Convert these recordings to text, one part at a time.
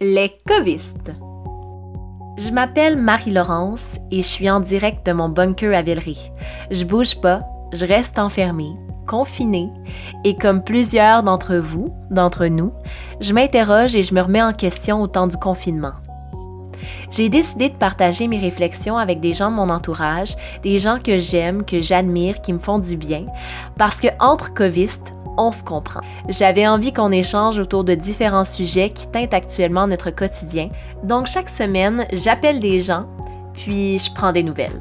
Les covistes. Je m'appelle Marie-Laurence et je suis en direct de mon bunker à Villeray. Je bouge pas, je reste enfermée, confinée, et comme plusieurs d'entre vous, d'entre nous, je m'interroge et je me remets en question au temps du confinement. J'ai décidé de partager mes réflexions avec des gens de mon entourage, des gens que j'aime, que j'admire, qui me font du bien, parce que entre covistes, on se comprend. J'avais envie qu'on échange autour de différents sujets qui teintent actuellement notre quotidien. Donc chaque semaine, j'appelle des gens, puis je prends des nouvelles.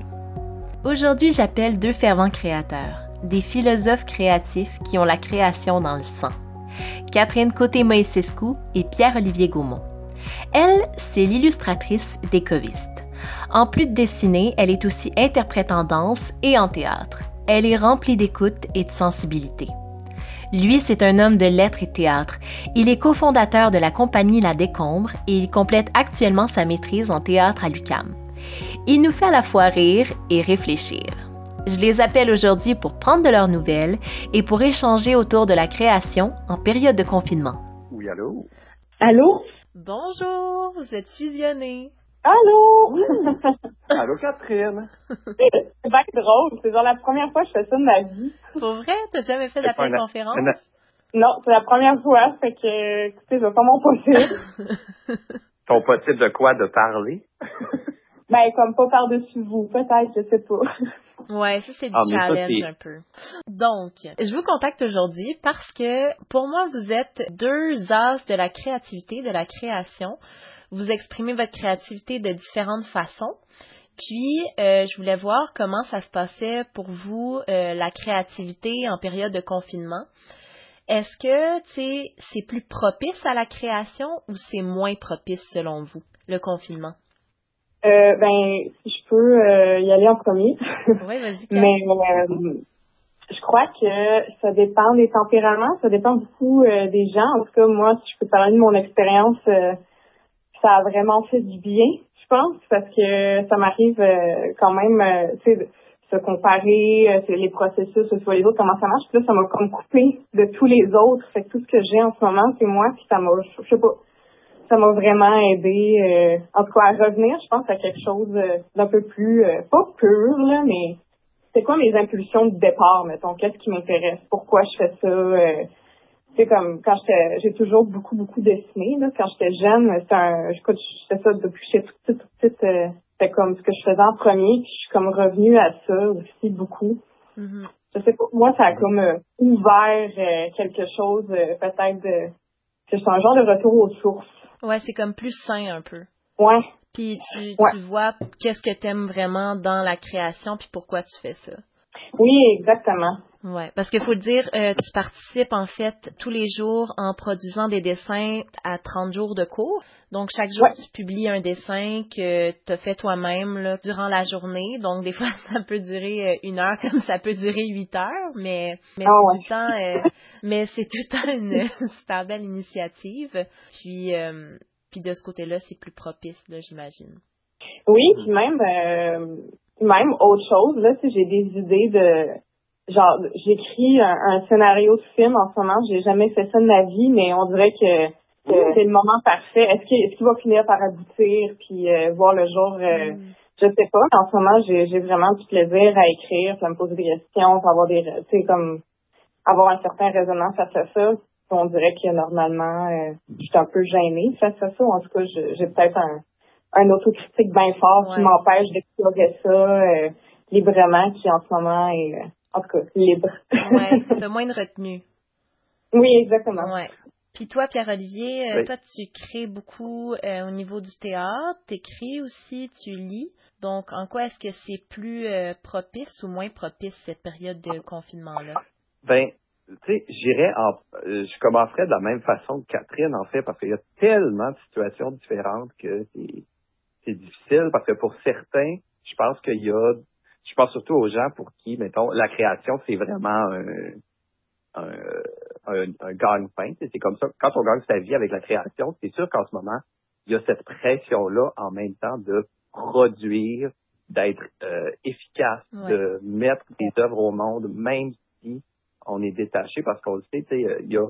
Aujourd'hui, j'appelle deux fervents créateurs, des philosophes créatifs qui ont la création dans le sang. Catherine Côté-Moïsescu et Pierre-Olivier Gaumont. Elle, c'est l'illustratrice des. En plus de dessiner, elle est aussi interprète en danse et en théâtre. Elle est remplie d'écoute et de sensibilité. Lui, c'est un homme de lettres et théâtre. Il est cofondateur de la compagnie La Décombre et il complète actuellement sa maîtrise en théâtre à l'UCAM. Il nous fait à la fois rire et réfléchir. Je les appelle aujourd'hui pour prendre de leurs nouvelles et pour échanger autour de la création en période de confinement. Oui, allô? Allô? Bonjour, vous êtes fusionnés. Allô? allô, Catherine? c'est bien drôle. C'est genre la première fois que je fais ça de ma vie. Pour vrai? T'as jamais fait d'appel conférence? Non, c'est la première fois. Fait que, écoutez, je pas mon possible. Ton possible de quoi? De parler? ben, comme pas par-dessus vous. Peut-être, je sais pas. Ouais, ça c'est du ah, challenge un peu. Donc, je vous contacte aujourd'hui parce que pour moi, vous êtes deux as de la créativité, de la création. Vous exprimez votre créativité de différentes façons. Puis, euh, je voulais voir comment ça se passait pour vous, euh, la créativité en période de confinement. Est-ce que c'est plus propice à la création ou c'est moins propice selon vous, le confinement? Euh, ben, si je peux euh, y aller en premier. Oui, vas-y. Mais euh, je crois que ça dépend des tempéraments, ça dépend beaucoup euh, des gens. En tout cas, moi, si je peux parler de mon expérience, ça a vraiment fait du bien, je pense, parce que ça m'arrive quand même, tu sais, se comparer, les processus, soit les autres, comment ça marche. Puis là, ça m'a comme coupé de tous les autres. Fait que tout ce que j'ai en ce moment, c'est moi, puis ça m'a, je sais pas, ça m'a vraiment aidé, euh, en tout cas, à revenir, je pense, à quelque chose euh, d'un peu plus, euh, pas pur, là, mais c'est quoi mes impulsions de départ, mettons, qu'est-ce qui m'intéresse, pourquoi je fais ça, c'est comme quand j'étais, j'ai toujours beaucoup, beaucoup dessiné, là, quand j'étais jeune, c'était un, je, je fais ça depuis que j'étais toute petite, toute c'était comme ce que je faisais en premier, puis je suis comme revenue à ça aussi beaucoup. Mm-hmm. Je sais pas, moi, ça a comme ouvert quelque chose, peut-être, de, que c'est un genre de retour aux sources. Ouais, c'est comme plus sain un peu. Ouais. Puis tu, tu vois qu'est-ce que tu aimes vraiment dans la création puis pourquoi tu fais ça. Oui, exactement. Ouais, parce qu'il faut le dire, euh, tu participes en fait tous les jours en produisant des dessins à 30 jours de cours. Donc chaque jour tu publies un dessin que tu as fait toi-même durant la journée. Donc des fois ça peut durer euh, une heure comme ça peut durer huit heures, mais mais ah euh, mais c'est tout le temps une, super belle initiative. Puis puis de ce côté-là c'est plus propice là j'imagine. Oui, puis même même autre chose là, si j'ai des idées de genre j'écris un, scénario de film en ce moment, j'ai jamais fait ça de ma vie, mais on dirait que, c'est le moment parfait. Est-ce qu'il est qu'il va finir par aboutir puis euh, voir le jour euh, mm. Je sais pas. En ce moment, j'ai vraiment du plaisir à écrire, ça me poser des questions, avoir des tu sais comme avoir un certain raisonnement face à ça. On dirait que normalement, euh, je suis un peu gênée face à ça. En tout cas, j'ai peut-être un, un autocritique bien fort qui m'empêche d'explorer ça librement, qui en ce moment est en tout cas, libre. ouais, t'as moins de retenue. Oui, exactement. Ouais. Puis toi, Pierre-Olivier, euh, toi, tu crées beaucoup euh, au niveau du théâtre, t'écris aussi, tu lis. Donc, en quoi est-ce que c'est plus euh, propice ou moins propice cette période de confinement-là? Ben, tu sais, j'irais en, je commencerais de la même façon que Catherine, en fait, parce qu'il y a tellement de situations différentes que c'est difficile, parce que pour certains, je pense qu'il y a je pense surtout aux gens pour qui, mettons, la création, c'est vraiment un, un, un, gagne-pain. C'est comme ça. Quand on gagne sa vie avec la création, c'est sûr qu'en ce moment, il y a cette pression-là en même temps de produire, d'être euh, efficace, de mettre des œuvres au monde, même si on est détaché, parce qu'on le sait, il y a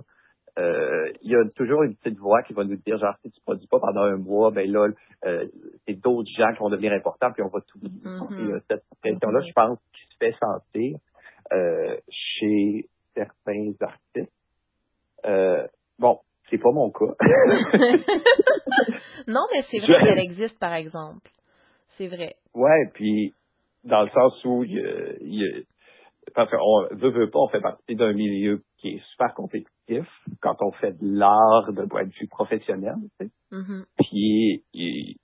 euh, il y a toujours une petite voix qui va nous dire, genre, si tu produis pas pendant un mois, ben là, euh, c'est d'autres gens qui vont devenir importants, puis on va tout Mhm. Cette pression-là, je pense, qui se fait sentir euh, chez certains artistes. Euh, bon, c'est pas mon cas. non, mais c'est vrai qu'elle existe, par exemple. C'est vrai. ouais, puis dans le sens où il y a, il parce qu'on veut, veut pas, on fait partie d'un milieu qui est super compétitif quand on fait de l'art de point de vue professionnel. tu sais. Mhm. Puis il-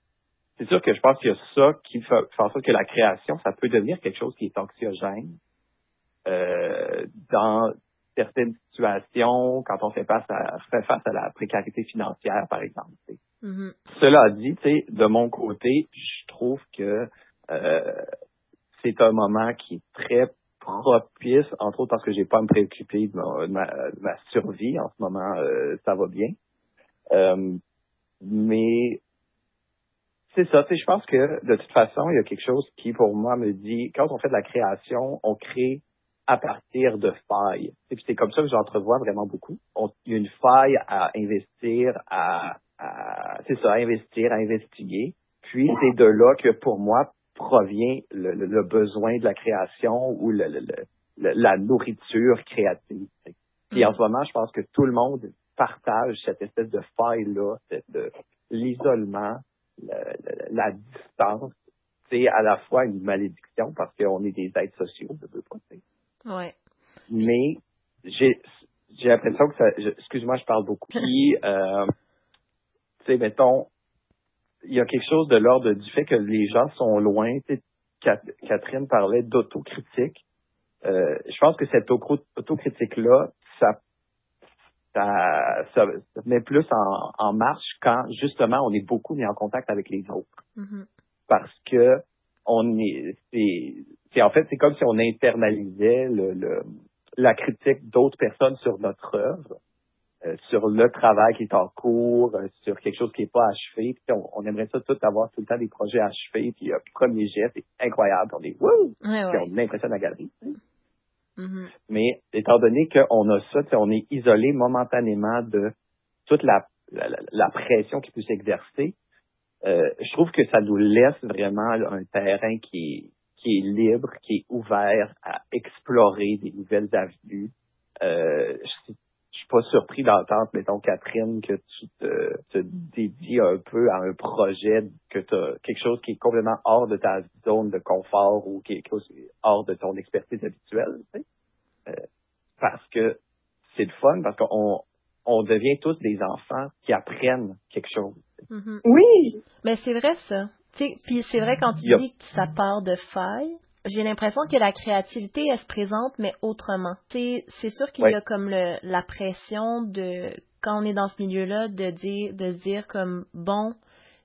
c'est sûr que je pense qu'il y a ça qui fait, fait en sorte que la création, ça peut devenir quelque chose qui est anxiogène euh, dans certaines situations, quand on fait face à fait face à la précarité financière, par exemple. sais. Mhm. Cela dit, tu sais, de mon côté, je trouve que euh, c'est un moment qui est très propice, entre autres parce que j'ai pas à me préoccuper de ma, de ma- de ma survie en ce moment, euh, ça va bien. Euh, mais c'est ça, je pense que de toute façon, il y a quelque chose qui, pour moi, me dit, quand on fait de la création, on crée à partir de failles. Et puis c'est comme ça que j'entrevois vraiment beaucoup. Il y a une faille à investir, à, à- c'est ça, à investir, à investiguer. Puis c'est de là que pour moi provient le, le- le besoin de la création ou le- la nourriture créative. Puis en ce moment, je pense que tout le monde partage cette espèce de faille-là, de l'isolement, le- le- la distance. C'est à la fois une malédiction parce qu'on est des êtres sociaux, je veux pas. Ouais. mais j'ai j'ai l'impression que ça excuse-moi je parle beaucoup puis euh, tu sais mettons il y a quelque chose de l'ordre du fait que les gens sont loin Catherine parlait d'autocritique euh, je pense que cette autocritique là ça ça, ça, ça met plus en, en marche quand justement on est beaucoup mis en contact avec les autres Mhm. parce que on est c'est c'est- en fait c'est comme si on internalisait le, le- la critique d'autres personnes sur notre œuvre euh, sur le travail qui est en cours euh, sur quelque chose qui n'est pas achevé. Puis on, on aimerait ça tout avoir tout le temps des projets achevés. Puis euh, premier jet c'est incroyable. On est wouh! Ouais, puis ouais. on impressionne la galerie Mhm. mais étant donné qu'on a ça, on est isolé momentanément de toute la, la, la- la pression qui peut s'exercer, euh, je trouve que ça nous laisse vraiment là, un terrain qui est, qui est libre, qui est ouvert à explorer des nouvelles avenues. Euh, je, je suis pas surpris d'entendre, mettons, Catherine, que tu te, te dédies un peu à un projet, que tu as quelque chose qui est complètement hors de ta zone de confort ou quelque chose hors de ton expertise habituelle. tu sais. Euh, parce que c'est le fun, parce qu'on on devient tous des enfants qui apprennent quelque chose. Mhm. Oui, Mais c'est vrai ça. Tu sais, Puis c'est vrai quand tu dis que ça part de failles, j'ai l'impression que la créativité elle se présente mais autrement. C'est sûr qu'il y a comme le, la pression de quand on est dans ce milieu-là de dire de se dire comme bon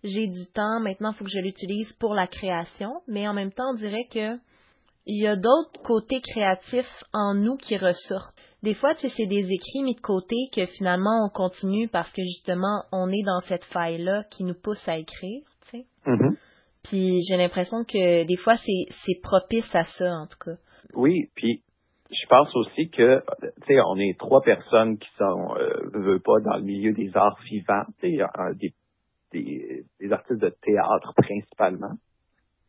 j'ai du temps maintenant il faut que je l'utilise pour la création, mais en même temps on dirait que il y a d'autres côtés créatifs en nous qui ressortent. Des fois, tu sais, c'est des écrits mis de côté que finalement on continue parce que justement on est dans cette faille-là qui nous pousse à écrire, tu sais. Puis j'ai l'impression que des fois c'est c'est propice à ça en tout cas. Oui, puis je pense aussi que, tu sais, on est trois personnes qui sont, euh, veut pas, dans le milieu des arts vivants, tu sais, euh, des, des, des artistes de théâtre principalement.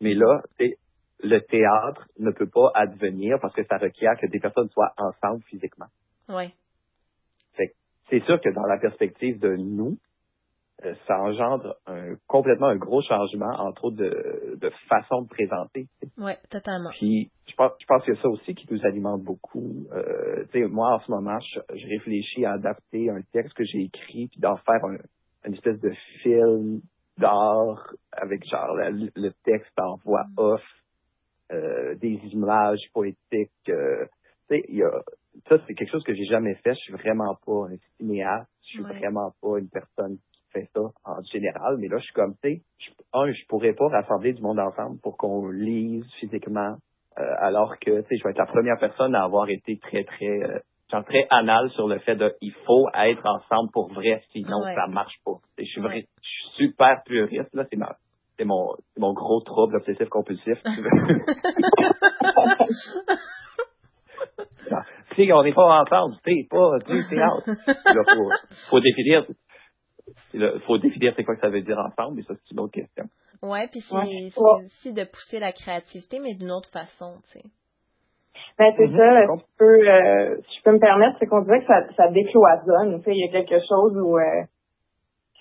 Mais là, tu sais, le théâtre ne peut pas advenir parce que ça requiert que des personnes soient ensemble physiquement. Que c'est sûr que dans la perspective de nous, euh, ça engendre un, complètement un gros changement, entre autres, de, de façon de présenter. Ouais, totalement. Puis je pense, je pense que c'est ça aussi qui nous alimente beaucoup. Euh, moi, en ce moment, je, je réfléchis à adapter un texte que j'ai écrit puis d'en faire un, une espèce de film d'art avec genre la- le texte en voix Mm. off, des images poétiques. euh, tu sais, il y a ça, c'est quelque chose que j'ai jamais fait. Je suis vraiment pas un cinéaste. Je suis Ouais. vraiment pas une personne qui fait ça en général. Mais là, je suis comme, tu sais, un, je pourrais pas rassembler du monde ensemble pour qu'on lise physiquement, euh, alors que, tu sais, je vais être la première personne à avoir été très, très, euh, genre très anal sur le fait de, il faut être ensemble pour vrai, sinon Ouais. ça marche pas. Je suis, vrai- Ouais. je suis super puriste, là, c'est ma, c'est mon, c'est mon gros trouble obsessif compulsif. si on n'est pas ensemble, tu sais, pas du théâtre. Là, faut, faut définir, il faut définir c'est quoi que ça veut dire ensemble, mais ça, c'est une autre question. Ouais, puis c'est aussi de pousser la créativité, mais d'une autre façon, tu sais. Ben, c'est mm-hmm. ça. Tu peux, euh, si je peux me permettre, c'est qu'on dirait que ça, ça décloisonne. Tu sais, il y a quelque chose où euh,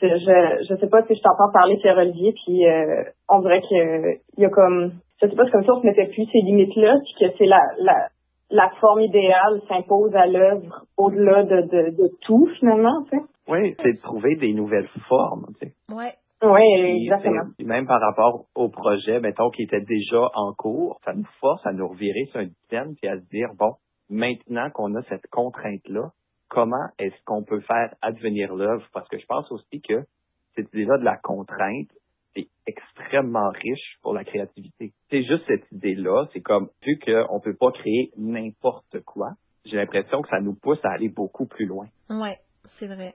je je sais pas si je t'entends parler Pierre Olivier, puis euh, on dirait que il y a comme je sais pas, c'est comme si on se mettait plus ces limites-là, puis que c'est la, la la forme idéale s'impose à l'œuvre au-delà de, de, de tout finalement, tu sais. Oui, c'est de trouver des nouvelles formes, tu sais. Ouais. Oui, exactement. Et même par rapport au projet, mettons, qui était déjà en cours, ça nous force à nous revirer sur un thème puis à se dire, bon, maintenant qu'on a cette contrainte-là, comment est-ce qu'on peut faire advenir l'œuvre? Parce que je pense aussi que cette idée-là de la contrainte, c'est extrêmement riche pour la créativité. C'est juste cette idée-là, c'est comme, vu qu'on peut pas créer n'importe quoi, j'ai l'impression que ça nous pousse à aller beaucoup plus loin. Ouais, c'est vrai.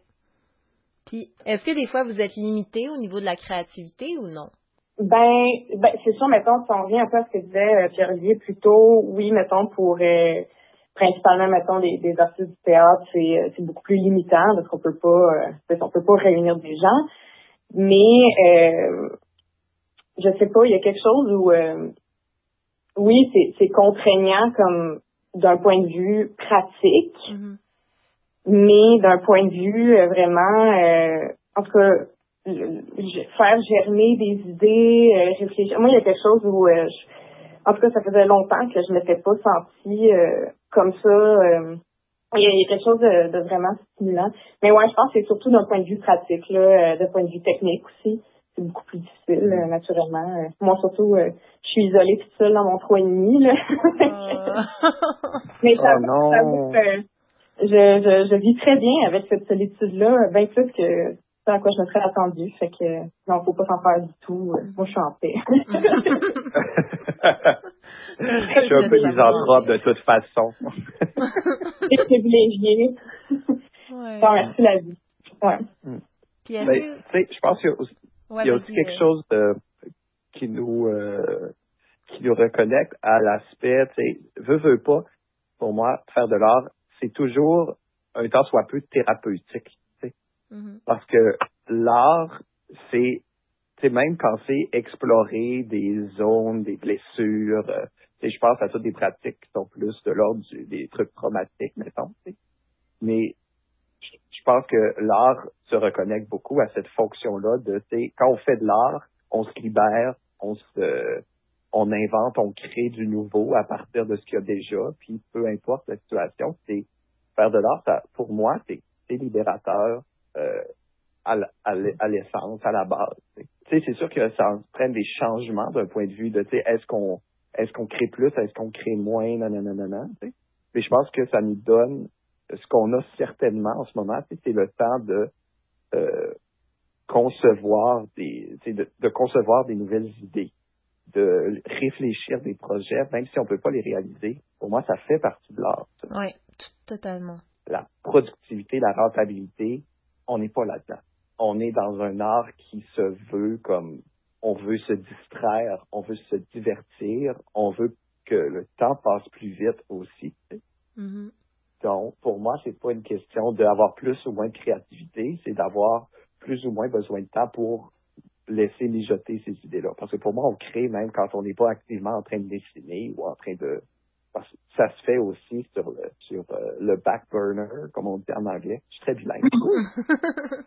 Puis, est-ce que des fois vous êtes limité au niveau de la créativité ou non? Ben, ben c'est sûr, mettons, si on revient un peu à ce que disait euh, Pierre-Olivier plus tôt, oui, mettons, pour euh, principalement, mettons, des, des artistes du théâtre, c'est, euh, c'est beaucoup plus limitant parce qu'on peut pas on peut pas réunir des gens. Mais euh, je sais pas, il y a quelque chose où oui, c'est, c'est contraignant comme d'un point de vue pratique. Mm-hmm. Mais d'un point de vue euh, vraiment, euh, en tout cas, faire germer des idées, euh, réfléchir. Moi, il y a quelque chose où, en tout cas, ça faisait longtemps que je ne m'étais pas sentie comme ça. il, y a, quelque chose de, vraiment stimulant. Mais ouais, je pense que c'est surtout d'un point de vue pratique, là, d'un point de vue technique aussi. C'est beaucoup plus difficile, naturellement. moi, surtout, je suis isolée toute seule dans mon trou et demi. Là. Mais ça, oh, non je, je, je vis très bien avec cette solitude-là, bien plus que ce à quoi je me serais attendue. Fait que non, faut pas s'en faire du tout. Moi, je suis en paix. je suis un peu misanthrope de toute façon. C'est privilégié. Ouais. Bon, merci la vie. Ouais. Mm. Ben, je pense qu'il y a aussi, il y a aussi quelque chose de, qui nous euh, qui nous reconnecte à l'aspect, tu sais, veut, veut pas, pour moi, faire de l'art, c'est toujours un temps soit peu thérapeutique. Mm-hmm. Parce que l'art, c'est même quand c'est explorer des zones, des blessures, euh, je pense à toutes des pratiques qui sont plus de l'ordre des trucs traumatiques, mettons. Mais je pense que l'art se reconnecte beaucoup à cette fonction-là de, quand on fait de l'art, on se libère, on se, on invente, on crée du nouveau à partir de ce qu'il y a déjà, puis peu importe la situation, c'est faire de l'art, pour moi, c'est libérateur euh, à l'essence, à la base. Tu sais, c'est sûr que ça entraîne des changements d'un point de vue de, tu sais, est-ce qu'on est-ce qu'on crée plus, est-ce qu'on crée moins, non, non, non, non, non. Mais je pense que ça nous donne ce qu'on a certainement en ce moment, c'est le temps de euh, concevoir des, de, de concevoir des nouvelles idées de réfléchir des projets, même si on ne peut pas les réaliser. Pour moi, ça fait partie de l'art. Oui, totalement. La productivité, la rentabilité, on n'est pas là-dedans. On est dans un art qui se veut comme on veut se distraire, on veut se divertir, on veut que le temps passe plus vite aussi. Mm-hmm. Donc, pour moi, c'est pas une question d'avoir plus ou moins de créativité, c'est d'avoir plus ou moins besoin de temps pour laisser mijoter ces idées-là. Parce que pour moi, on crée même quand on n'est pas activement en train de dessiner ou en train de... Parce que ça se fait aussi sur le, sur euh, le back burner, comme on dit en anglais. Je suis très bilingue.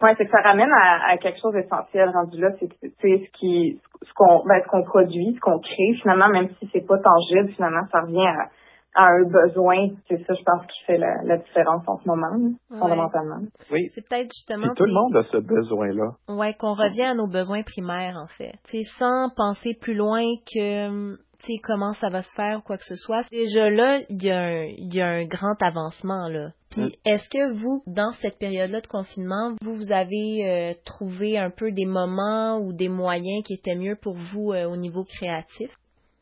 Oui, c'est que ça ramène à, quelque chose d'essentiel rendu là, c'est ce qui ce qu'on ben, ce qu'on produit, ce qu'on crée finalement, même si c'est pas tangible, finalement, ça revient à, à un besoin. C'est ça, je pense, qui fait la, différence en ce moment, fondamentalement. Oui. C'est peut-être justement. tout le monde a ce besoin-là. Ouais, qu'on revient à nos besoins primaires, en fait. sais, sans penser plus loin que sais, comment ça va se faire ou quoi que ce soit. Déjà là, il y, a un, y a un grand avancement là. Puis mm. est-ce que vous, dans cette période-là de confinement, vous, vous avez euh, trouvé un peu des moments ou des moyens qui étaient mieux pour vous euh, au niveau créatif?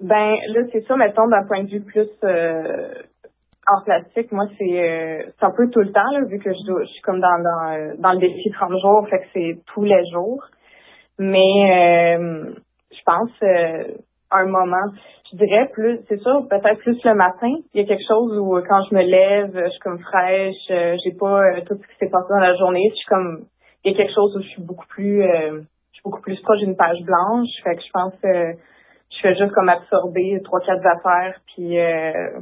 Ben là, c'est ça, mettons, d'un point de vue plus euh, en plastique, moi, c'est euh, un peu tout le temps, là, vu que je, je suis comme dans, dans, dans le défi 30 jours, fait que c'est tous les jours. Mais je pense, un moment. Je dirais plus, c'est sûr, peut-être plus le matin. Il y a quelque chose où quand je me lève, je suis comme fraîche, j'ai pas tout ce qui s'est passé dans la journée. Je suis comme, il y a quelque chose où je suis beaucoup plus, je suis beaucoup plus proche d'une page blanche. Fait que je pense que je fais juste comme absorber trois quatre affaires puis euh,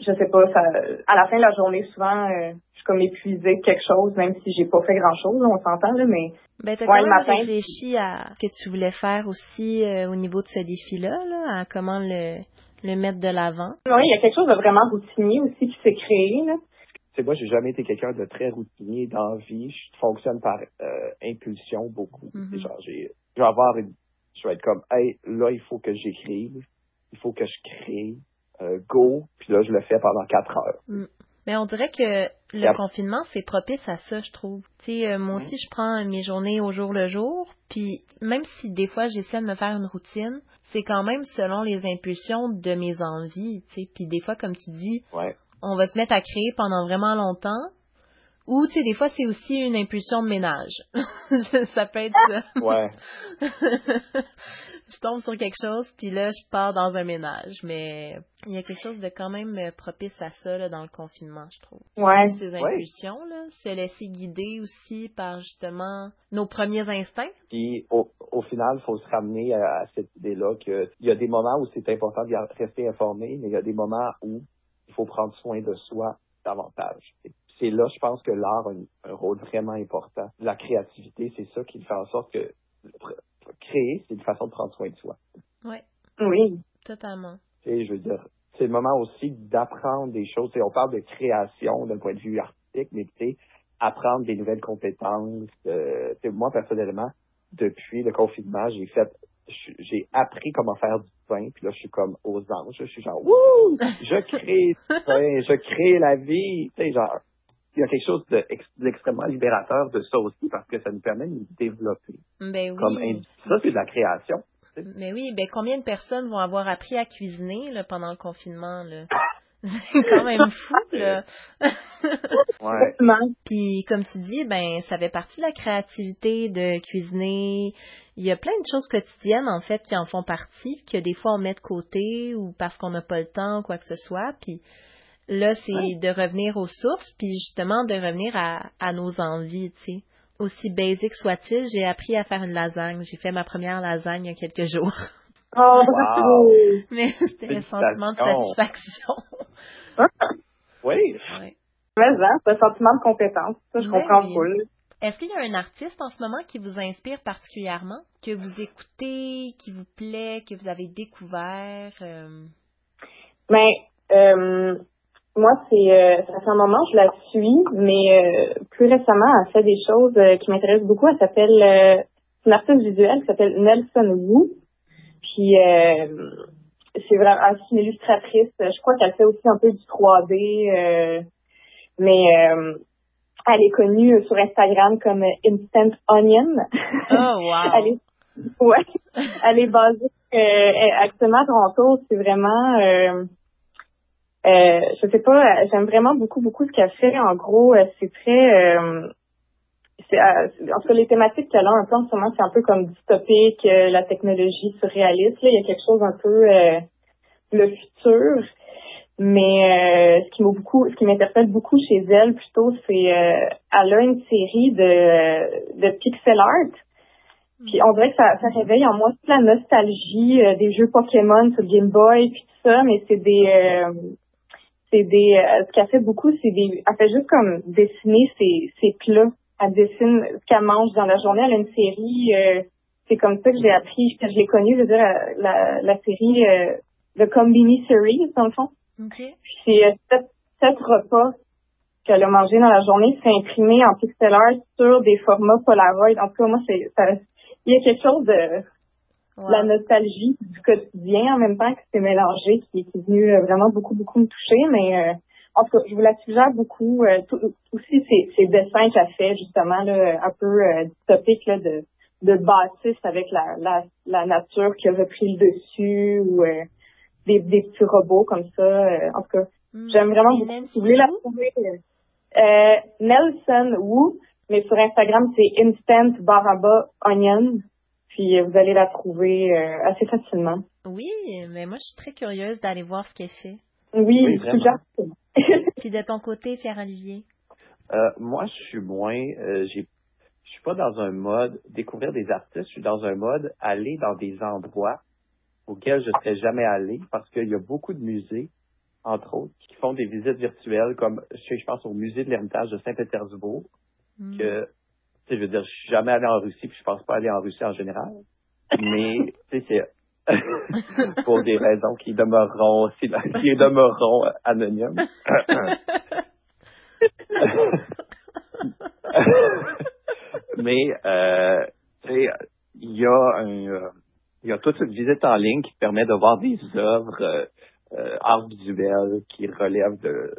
je sais pas ça à la fin de la journée souvent euh, je suis comme épuisée de quelque chose même si j'ai pas fait grand chose on s'entend là mais ben t'as quand même réfléchi à ce que tu voulais faire aussi euh, au niveau de ce défi là là à comment le le mettre de l'avant? Oui il y a quelque chose de vraiment routinier aussi qui s'est créé là c'est moi, j'ai jamais été quelqu'un de très routinier dans la vie. Je fonctionne par impulsion beaucoup. Mm-hmm. Genre, j'ai, je vais avoir une je vais être comme, hey, là, il faut que j'écrive, il faut que je crée, euh, go, puis là, je le fais pendant quatre heures. Mm. Mais on dirait que le confinement, c'est propice à ça, je trouve. Tu sais, euh, moi aussi, je prends mes journées au jour le jour, puis même si des fois j'essaie de me faire une routine, c'est quand même selon les impulsions de mes envies, tu sais. Puis des fois, comme tu dis, on va se mettre à créer pendant vraiment longtemps, ou, tu sais, des fois, c'est aussi une impulsion de ménage. ça peut être ça. Ouais. je tombe sur quelque chose, puis là, je pars dans un ménage. Mais il y a quelque chose de quand même propice à ça là, dans le confinement, je trouve. Ouais. Ces impulsions, là, se laisser guider aussi par justement nos premiers instincts. Puis au, au final, il faut se ramener à, cette idée-là qu'il y a des moments où c'est important de rester informé, mais il y a des moments où il faut prendre soin de soi davantage c'est là, je pense que l'art a un, rôle vraiment important. La créativité, c'est ça qui fait en sorte que créer, c'est une façon de prendre soin de soi. Oui. Oui. Totalement. Et je veux dire, c'est le moment aussi d'apprendre des choses. on parle de création d'un point de vue artistique, mais tu sais, apprendre des nouvelles compétences. Euh, moi, personnellement, depuis le confinement, j'ai fait j'ai appris comment faire du pain, puis là, je suis comme aux anges. Je suis genre, wouh! Je crée du pain, je crée la vie. Tu sais, genre, il y a quelque chose d'extrêmement libérateur de ça aussi parce que ça nous permet de nous développer. Ben comme ça, c'est de la création. Mais oui, ben combien de personnes vont avoir appris à cuisiner là, pendant le confinement là? c'est quand même fou là. ouais. Puis comme tu dis, ben ça fait partie de la créativité de cuisiner. Il y a plein de choses quotidiennes en fait qui en font partie, que des fois on met de côté ou parce qu'on n'a pas le temps ou quoi que ce soit. Puis Là, c'est de revenir aux sources, puis justement de revenir à, à nos envies, tu sais. Aussi basique soit-il, j'ai appris à faire une lasagne. J'ai fait ma première lasagne il y a quelques jours. Oh, wow. Mais c'était un sentiment de satisfaction. oui. Mais c'est un sentiment de compétence. Ça, je comprends oui. Est-ce qu'il y a un artiste en ce moment qui vous inspire particulièrement, que vous écoutez, qui vous plaît, que vous avez découvert? Euh? Ben, euh, moi, c'est euh, ça fait un moment je la suis, mais euh, plus récemment, elle fait des choses euh, qui m'intéressent beaucoup. Elle s'appelle euh, c'est une artiste visuelle qui s'appelle Nelson Wu. Puis c'est vraiment une illustratrice. Je crois qu'elle fait aussi un peu du 3D, mais elle est connue sur Instagram comme Instant Onion. Oh wow. elle est ouais, elle est basée actuellement à Toronto. C'est vraiment euh, je sais pas, j'aime vraiment beaucoup, beaucoup ce qu'elle fait. En gros, euh, c'est très... Euh, c'est, euh, entre les thématiques qu'elle a un peu en ce moment, c'est un peu comme dystopique, euh, la technologie surréaliste. Là, il y a quelque chose un peu le futur. Mais ce qui m'a beaucoup, ce qui m'interpelle beaucoup chez elle plutôt, c'est elle a une série de, de pixel art. Puis on dirait que ça, ça réveille en moi toute la nostalgie des jeux Pokémon sur Game Boy puis tout ça, mais c'est des c'est des euh, ce qu'elle fait beaucoup, c'est des elle fait juste comme dessiner ses, ses plats. Elle dessine ce qu'elle mange dans la journée. Elle a une série, euh, c'est comme ça que j'ai appris, que je l'ai connue, je veux dire, la, la série euh, The Combini Series, dans le fond. Okay. C'est euh, sept, sept repas qu'elle a mangé dans la journée, c'est imprimé en pixel art sur des formats Polaroid. En tout cas, moi, c'est il y a quelque chose de la nostalgie du quotidien en même temps que c'est mélangé, qui, est venu euh, vraiment beaucoup, beaucoup me toucher. Mais euh, en tout cas, je vous la suggère beaucoup. Euh, aussi, ces, dessins qu'elle fait, justement, là, un peu dystopique là, de, de bâtisse avec la, la, la nature qui a repris le dessus ou des, des petits robots comme ça. en tout cas, hmm. j'aime vraiment beaucoup. Si vous voulez la trouver, Nelson Wu, mais sur Instagram, c'est instant baraba onion. Puis vous allez la trouver assez facilement. Oui, mais moi je suis très curieuse d'aller voir ce qu'elle fait. Oui, oui. Puis de ton côté, Pierre Olivier? moi, je suis moins. j'ai je suis pas dans un mode découvrir des artistes, je suis dans un mode aller dans des endroits auxquels je ne serais jamais allé parce qu'il y a beaucoup de musées, entre autres, qui font des visites virtuelles, comme je pense au musée de l'Hermitage de Saint-Pétersbourg, mm. que, je veux dire, je suis jamais allé en Russie, puis je pense pas aller en Russie en général, mais, tu sais, c'est pour des raisons qui demeureront, qui demeureront anonymes. mais, euh, tu sais, il y a un, il y a toute une visite en ligne qui permet de voir des œuvres euh, euh art visuel qui relèvent de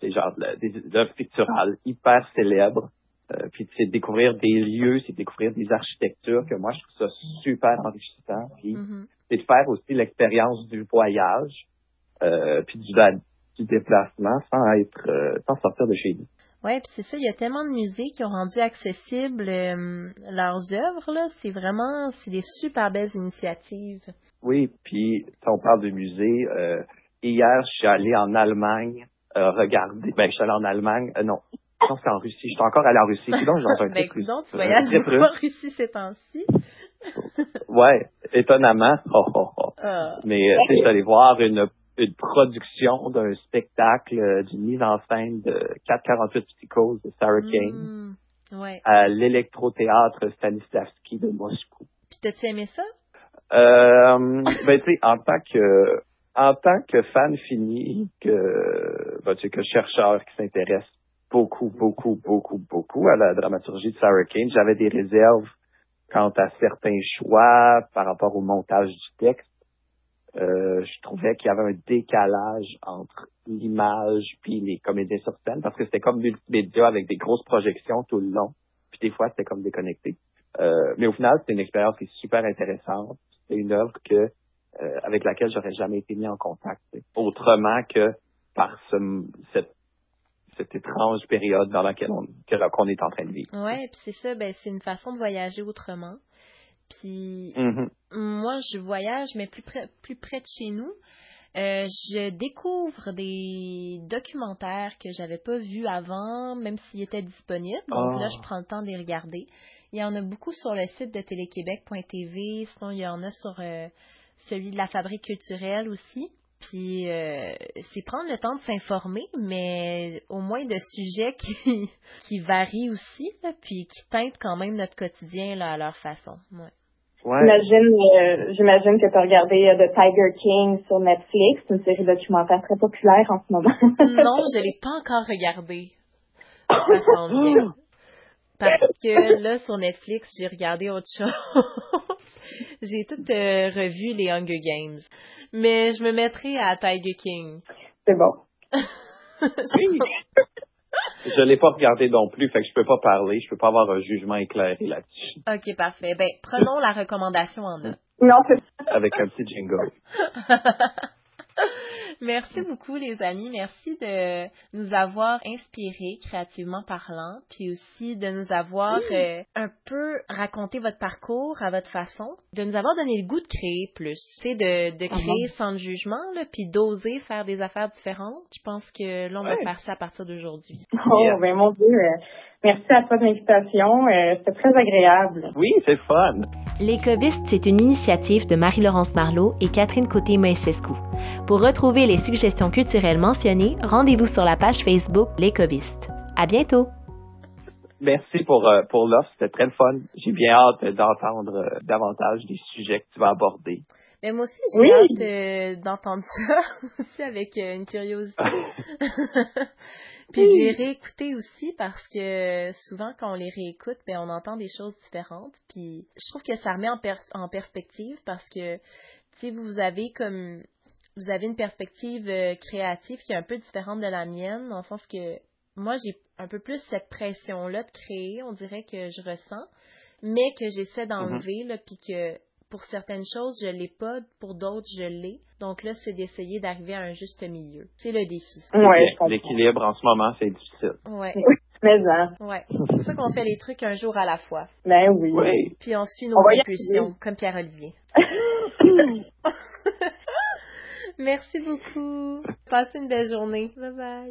des genres des œuvres picturales hyper célèbres. Euh, puis c'est découvrir des lieux, c'est découvrir des architectures que moi je trouve ça super enrichissant. Puis mm-hmm. c'est de faire aussi l'expérience du voyage, euh, puis du, du déplacement sans être euh, sans sortir de chez nous. Oui, puis c'est ça, il y a tellement de musées qui ont rendu accessibles euh, leurs œuvres, là. C'est vraiment, c'est des super belles initiatives. Oui, puis on parle de musées. Euh, hier, je suis allé en Allemagne euh, regarder. Ben, je suis allé en Allemagne. non, je pense que c'est en Russie. Je suis encore allé en Russie. Sinon, j'ai un ben, écoute, tu voyages beaucoup en Russie ces temps-ci. ouais, étonnamment. Oh, oh, oh. Ah. Mais je suis allé voir une une production d'un spectacle euh, d'une mise en scène de 448 Psychose de Sarah Kane mmh, ouais. à l'électrothéâtre Stanislavski de Moscou. Puis t'as-tu aimé ça? Euh, ben tu sais, en tant que en tant que fan fini, que ben, tu sais, que chercheur qui s'intéresse beaucoup, beaucoup, beaucoup, beaucoup à la dramaturgie de Sarah Kane, j'avais des réserves quant à certains choix par rapport au montage du texte. Euh, je trouvais qu'il y avait un décalage entre l'image puis les comédiens sur scène parce que c'était comme multimédia avec des grosses projections tout le long. Puis des fois, c'était comme déconnecté. Euh, mais au final, c'était une expérience qui est super intéressante. C'est une œuvre que euh, avec laquelle j'aurais jamais été mis en contact. Autrement que par ce, cette cette étrange période dans laquelle on qu'on est en train de vivre. Ouais, puis c'est ça, ben c'est une façon de voyager autrement. Puis mm-hmm. moi, je voyage, mais plus près, plus près de chez nous. Euh, je découvre des documentaires que j'avais pas vus avant, même s'ils étaient disponibles. Donc là, je ah. prends le temps de les regarder. Il y en a beaucoup sur le site de téléquébec.tv, sinon il y en a sur euh, celui de la fabrique culturelle aussi. Puis euh, c'est prendre le temps de s'informer, mais au moins de sujets qui, qui varient aussi, puis qui teintent quand même notre quotidien là, à leur façon. Ouais. J'imagine, euh, j'imagine que tu as regardé euh, The Tiger King sur Netflix, une série documentaire très populaire en ce moment. non, je l'ai pas encore regardé. Parce que là, sur Netflix, j'ai regardé autre chose. j'ai tout revu les Hunger Games mais je me mettrai à Tiger King. C'est bon. je l'ai pas regardé non plus, fait que je peux pas parler, je peux pas avoir un jugement éclairé là-dessus. OK, parfait. Ben, prenons la recommandation en note. Non, c'est Avec un petit jingle. Merci beaucoup, les amis. Merci de nous avoir inspirés, créativement parlant, puis aussi de nous avoir euh, un peu raconté votre parcours à votre façon, de nous avoir donné le goût de créer plus, tu sais, de, de créer sans jugement, là, puis d'oser faire des affaires différentes. Je pense que là, on va faire ça à partir d'aujourd'hui. Oh, ben mon Dieu. Merci à toi de l'invitation. Euh, C'était très agréable. Oui, c'est fun. Les Cobistes, c'est une initiative de Marie-Laurence Marlot et Catherine Côté-Moïsescu. Pour retrouver les suggestions culturelles mentionnées, rendez-vous sur la page Facebook Les Cobistes. À bientôt! Merci pour, euh, pour l'offre, c'était très fun. J'ai bien hâte d'entendre euh, davantage des sujets que tu vas aborder. Mais moi aussi, j'ai hâte euh, d'entendre ça aussi avec une curiosité. Puis de les réécouter aussi parce que souvent quand on les réécoute, ben on entend des choses différentes. Puis je trouve que ça remet en, en perspective parce que si vous avez comme vous avez une perspective euh, créative qui est un peu différente de la mienne, dans le sens que moi j'ai un peu plus cette pression-là de créer, on dirait que je ressens, mais que j'essaie d'enlever, mm-hmm. là, puis que pour certaines choses, je l'ai pas, pour d'autres, je l'ai. Donc là, c'est d'essayer d'arriver à un juste milieu. C'est le défi. Ouais, L'équilibre en ce moment, c'est difficile. Ouais. Mais hein. Ouais. C'est pour ça qu'on fait les trucs un jour à la fois. Ben oui. Oui. Puis on suit nos impulsions, comme Pierre-Olivier. Merci beaucoup. Passez une belle journée. Bye bye.